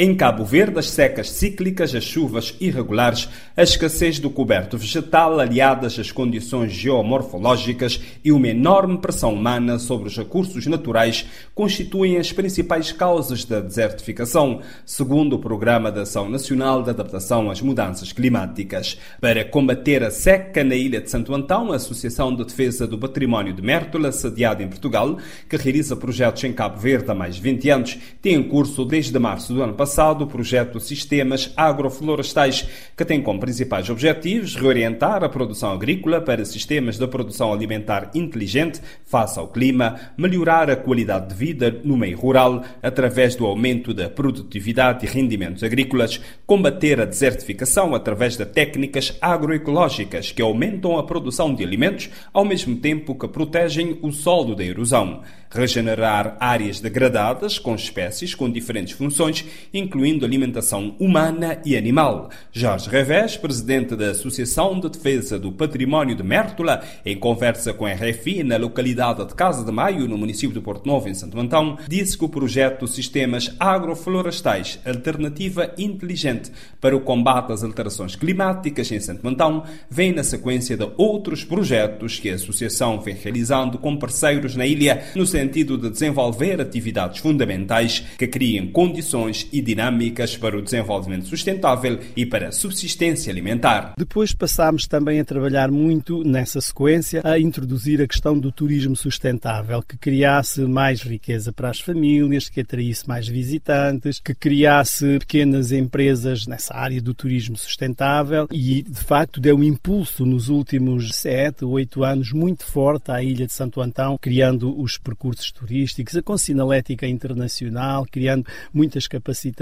Em Cabo Verde, as secas cíclicas, as chuvas irregulares, a escassez do coberto vegetal, aliadas às condições geomorfológicas e uma enorme pressão humana sobre os recursos naturais, constituem as principais causas da desertificação, segundo o Programa de Ação Nacional de Adaptação às Mudanças Climáticas. Para combater a seca na ilha de Santo Antão, a Associação de Defesa do Património de Mértola, sediada em Portugal, que realiza projetos em Cabo Verde há mais de 20 anos, tem em curso desde março do ano passado passado o projeto Sistemas Agroflorestais, que tem como principais objetivos reorientar a produção agrícola para sistemas de produção alimentar inteligente face ao clima, melhorar a qualidade de vida no meio rural através do aumento da produtividade e rendimentos agrícolas, combater a desertificação através de técnicas agroecológicas que aumentam a produção de alimentos ao mesmo tempo que protegem o solo da erosão, regenerar áreas degradadas com espécies com diferentes funções, incluindo alimentação humana e animal. Jorge Revés, presidente da Associação de Defesa do Património de Mértola, em conversa com a RFI na localidade de Casa de Maio, no município de Porto Novo, em Santo Antão, disse que o projeto Sistemas Agroflorestais Alternativa Inteligente para o combate às alterações climáticas em Santo Antão vem na sequência de outros projetos que a Associação vem realizando com parceiros na ilha, no sentido de desenvolver atividades fundamentais que criem condições e dinâmicas para o desenvolvimento sustentável e para a subsistência alimentar. Depois passámos também a trabalhar muito nessa sequência a introduzir a questão do turismo sustentável, que criasse mais riqueza para as famílias, que atraísse mais visitantes, que criasse pequenas empresas nessa área do turismo sustentável e, de facto, deu um impulso nos últimos sete, oito anos muito forte à Ilha de Santo Antão, criando os percursos turísticos, a Sinalética Internacional, criando muitas capacidades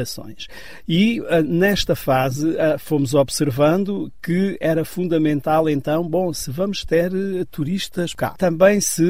E uh, nesta fase uh, fomos observando que era fundamental então, bom, se vamos ter uh, turistas cá, também se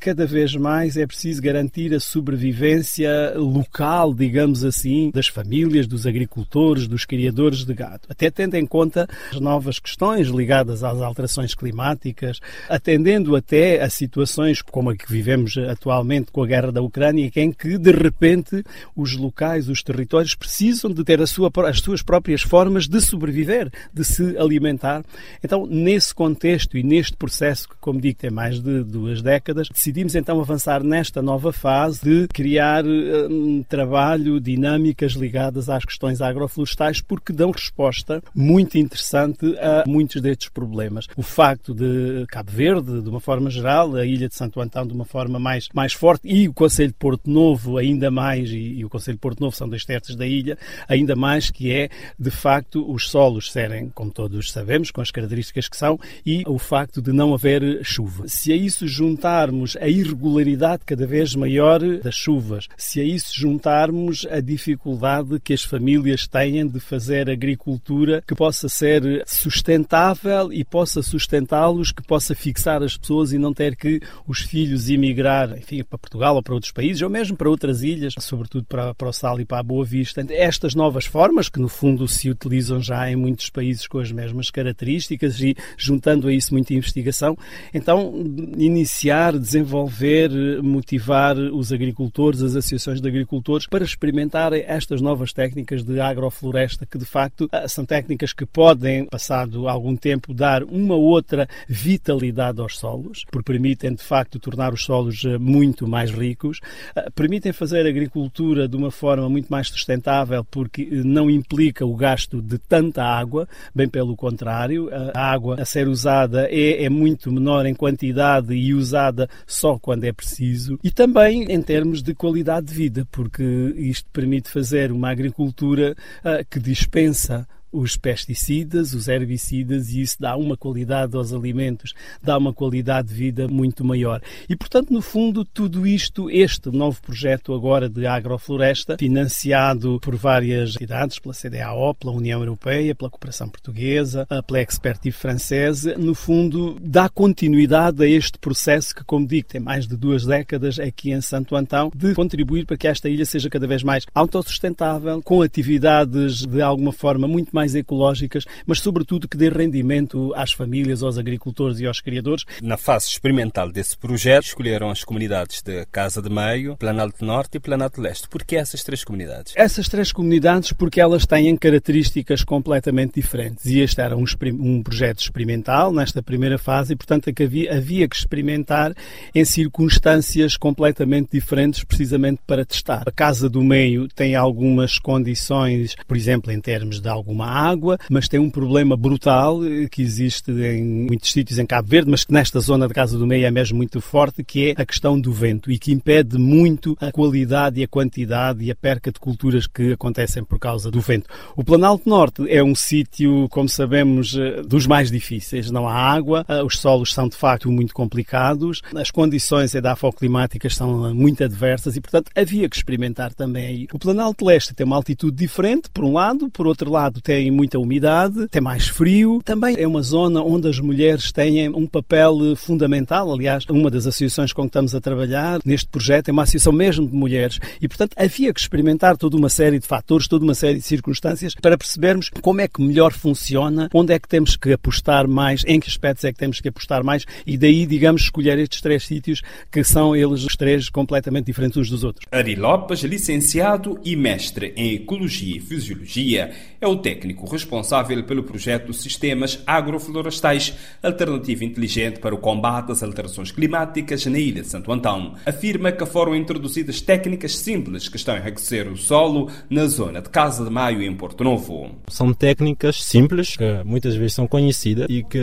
cada vez mais é preciso garantir a sobrevivência local, digamos assim, das famílias, dos agricultores, dos criadores de gado, até tendo em conta as novas questões ligadas às alterações climáticas, atendendo até a situações como a que vivemos atualmente com a guerra da Ucrânia, em que de repente os locais, os territórios territórios precisam de ter sua, as suas próprias formas de sobreviver, de se alimentar. Então, nesse contexto e neste processo, que, como digo, tem mais de duas décadas, decidimos então avançar nesta nova fase de criar um, trabalho, dinâmicas ligadas às questões agroflorestais, porque dão resposta muito interessante a muitos destes problemas. O facto de Cabo Verde, de uma forma geral, a Ilha de Santo Antão de uma forma mais, mais forte e o Conselho de Porto Novo ainda mais, e, e o Conselho de Porto Novo são dois terços da ilha, ainda mais que é, de facto, os solos serem, como todos sabemos, com as características que são, e o facto de não haver chuva. Se a isso juntarmos a irregularidade cada vez maior das chuvas, se a isso juntarmos a dificuldade que as famílias têm de fazer agricultura que possa ser sustentável e possa sustentá-los, que possa fixar as pessoas e não ter que os filhos emigrar, enfim, para Portugal ou para outros países, ou mesmo para outras ilhas, sobretudo para, para o Sal e para a Boa vista. Estas novas formas, que no fundo se utilizam já em muitos países com as mesmas características e juntando a isso muita investigação, então iniciar, desenvolver, motivar os agricultores, as associações de agricultores para experimentarem estas novas técnicas de agrofloresta que de facto ah, são técnicas que podem, passado algum tempo, dar uma outra vitalidade aos solos, porque permitem de facto tornar os solos ah, muito mais ricos, ah, permitem fazer agricultura de uma forma muito mais sustentável porque não implica o gasto de tanta água, bem pelo contrário, a água a ser usada é, é muito menor em quantidade e usada só quando é preciso, e também em termos de qualidade de vida, porque isto permite fazer uma agricultura uh, que dispensa os pesticidas, os herbicidas, e isso dá uma qualidade aos alimentos, dá uma qualidade de vida muito maior. E, portanto, no fundo, tudo isto, este novo projeto agora de agrofloresta, financiado por várias entidades, pela CDAO, pela União Europeia, pela Cooperação Portuguesa, pela Expertise Francesa, no fundo, dá continuidade a este processo que, como digo, tem mais de duas décadas aqui em Santo Antão, de contribuir para que esta ilha seja cada vez mais autossustentável, com atividades de alguma forma muito mais mais ecológicas, mas sobretudo que dê rendimento às famílias, aos agricultores e aos criadores. Na fase experimental desse projeto, escolheram as comunidades de Casa de Meio, Planalto Norte e Planalto Leste. Por que essas três comunidades? Essas três comunidades porque elas têm características completamente diferentes e este era um, um projeto experimental nesta primeira fase e, portanto, é havia, havia que experimentar em circunstâncias completamente diferentes precisamente para testar. A Casa do Meio tem algumas condições, por exemplo, em termos de alguma água, mas tem um problema brutal eh, que existe em muitos sítios em Cabo Verde, mas que nesta zona da Casa do Meio é mesmo muito forte, que é a questão do vento e que impede muito a qualidade e a quantidade e a perca de culturas que acontecem por causa do vento. O Planalto Norte é um sítio, como sabemos, eh, dos mais difíceis. Não há água, eh, os solos são de facto muito complicados, as condições edafoclimáticas são muito adversas e, portanto, havia que experimentar também aí. O Planalto Leste tem uma altitude diferente, por um lado, por outro lado, tem muita umidade, tem mais frio. Também é uma zona onde as mulheres têm um papel fundamental. Aliás, uma das associações com que estamos a trabalhar neste projeto é uma associação mesmo de mulheres e, portanto, havia que experimentar toda uma série de fatores, toda uma série de circunstâncias para percebermos como é que melhor funciona, onde é que temos que apostar mais, em que aspectos é que temos que apostar mais e daí, digamos, escolher estes três sítios que são eles os três completamente diferentes uns dos outros. Ari Lopes, licenciado e mestre em Ecologia e Fisiologia, é o técnico responsável pelo projeto Sistemas Agroflorestais, alternativa inteligente para o combate às alterações climáticas na ilha de Santo Antão. Afirma que foram introduzidas técnicas simples que estão a enriquecer o solo na zona de Casa de Maio em Porto Novo. São técnicas simples que muitas vezes são conhecidas e que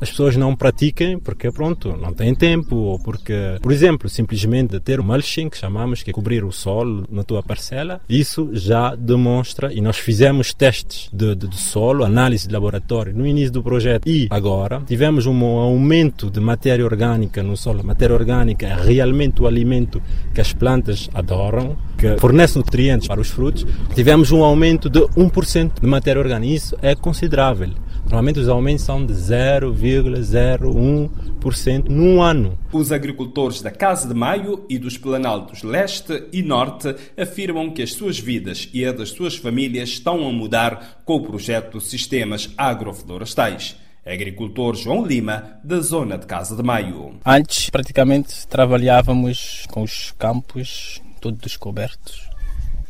as pessoas não praticam porque pronto, não têm tempo ou porque, por exemplo, simplesmente ter o mulching que chamamos que é cobrir o solo na tua parcela, isso já demonstra e nós fizemos testes de, de, de, solo, análise de laboratório no início do projeto e agora tivemos um aumento de matéria orgânica no solo. A matéria orgânica é realmente o alimento que as plantas adoram, que fornece nutrientes para os frutos. Tivemos um aumento de 1% de matéria orgânica. Isso é considerável. Normalmente os aumentos são de 0,01% num ano. Os agricultores da Casa de Maio e dos Planaltos Leste e Norte afirmam que as suas vidas e a das suas famílias estão a mudar com o projeto Sistemas Agroflorestais agricultor João Lima, da zona de Casa de Maio. Antes, praticamente, trabalhávamos com os campos todos descobertos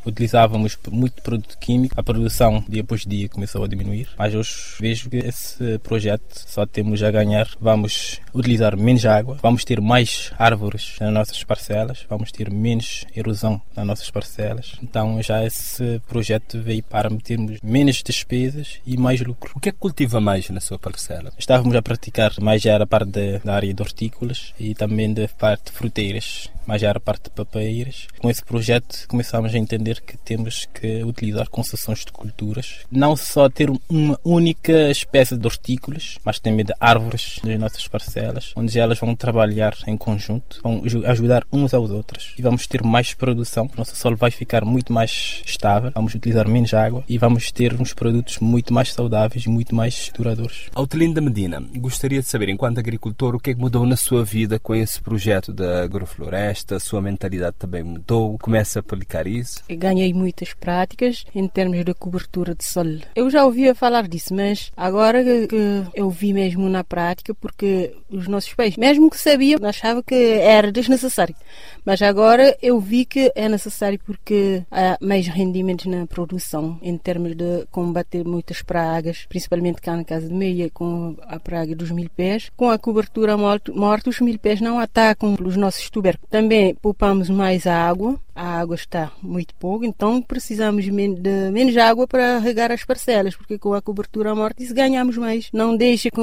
utilizávamos muito produto químico, a produção dia após dia começou a diminuir, mas hoje vejo que esse projeto só temos a ganhar. Vamos utilizar menos água, vamos ter mais árvores nas nossas parcelas, vamos ter menos erosão nas nossas parcelas. Então já esse projeto veio para metermos menos despesas e mais lucro. O que é que cultiva mais na sua parcela? Estávamos a praticar mais já a parte da área de hortícolas e também da parte de fruteiras mais já era parte de papeiras. Com esse projeto começámos a entender que temos que utilizar concessões de culturas, não só ter uma única espécie de hortícolas, mas também de árvores nas nossas parcelas, onde elas vão trabalhar em conjunto, vão ajudar uns aos outros e vamos ter mais produção. O nosso solo vai ficar muito mais estável, vamos utilizar menos água e vamos ter uns produtos muito mais saudáveis muito mais duradouros. Altelinda Medina, gostaria de saber, enquanto agricultor, o que é que mudou na sua vida com esse projeto da agrofloresta? a sua mentalidade também mudou? Começa a aplicar isso? Ganhei muitas práticas em termos de cobertura de solo. Eu já ouvia falar disso, mas agora que eu vi mesmo na prática, porque os nossos pais, mesmo que sabiam, achavam que era desnecessário. Mas agora eu vi que é necessário porque há mais rendimentos na produção em termos de combater muitas pragas, principalmente cá na casa de meia, com a praga dos mil pés. Com a cobertura morta, os mil pés não atacam os nossos tubérculos. Também poupamos mais água, a água está muito pouco, então precisamos de menos água para regar as parcelas, porque com a cobertura morta ganhamos mais. Não deixa que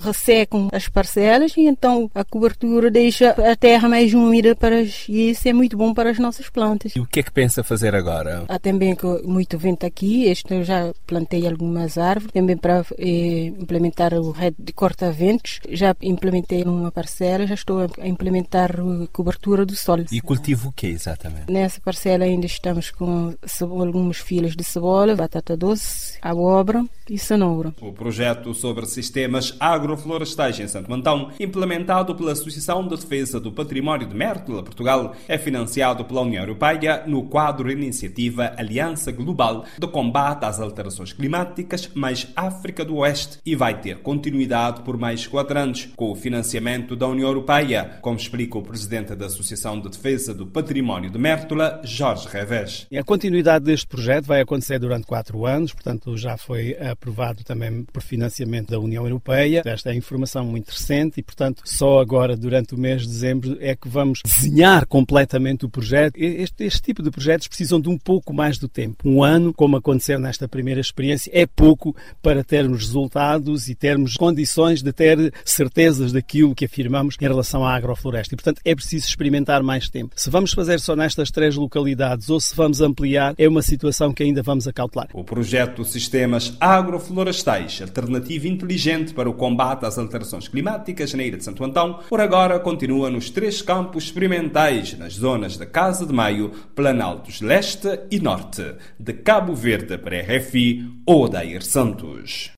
ressecam as parcelas e então a cobertura deixa a terra mais úmida para e isso é muito bom para as nossas plantas. E o que é que pensa fazer agora? Há também muito vento aqui, este eu já plantei algumas árvores, também para eh, implementar o rede de corta-ventos, já implementei numa parcela, já estou a implementar a cobertura do solo. E cultivo o que exatamente? Nessa parcela ainda estamos Com algumas filas de cebola, batata doce, abóbora e cenoura. O projeto sobre sistemas agroflorestais em Santo Antão, implementado pela Associação de Defesa do Património de Mértola, Portugal, é financiado pela União Europeia no quadro Iniciativa Aliança Global de Combate às Alterações Climáticas mais África do Oeste e vai ter continuidade por mais quatro anos com o financiamento da União Europeia, como explica o presidente da Associação de Defesa do Património de Mértola, Jorge A continuidade deste projeto vai acontecer durante quatro anos, portanto já foi aprovado também por financiamento da União Europeia. Esta é informação muito recente e, portanto, só agora, durante o mês de dezembro, é que vamos desenhar completamente o projeto. Este, este tipo de projetos precisam de um pouco mais do tempo. Um ano, como aconteceu nesta primeira experiência, é pouco para termos resultados e termos condições de ter certezas daquilo que afirmamos em relação à agrofloresta. E, portanto, é preciso experimentar mais tempo. Se vamos fazer só nestas três localidades ou se vamos ampliar, é uma situação que ainda vamos acautelar. O projeto Sistemas Agroflorestais, alternativa inteligente para o combate às alterações climáticas na Ilha de Santo Antão, por agora continua nos três campos experimentais, nas zonas da Casa de Maio, Planaltos Leste e Norte, de Cabo Verde para RFI, Odair Santos.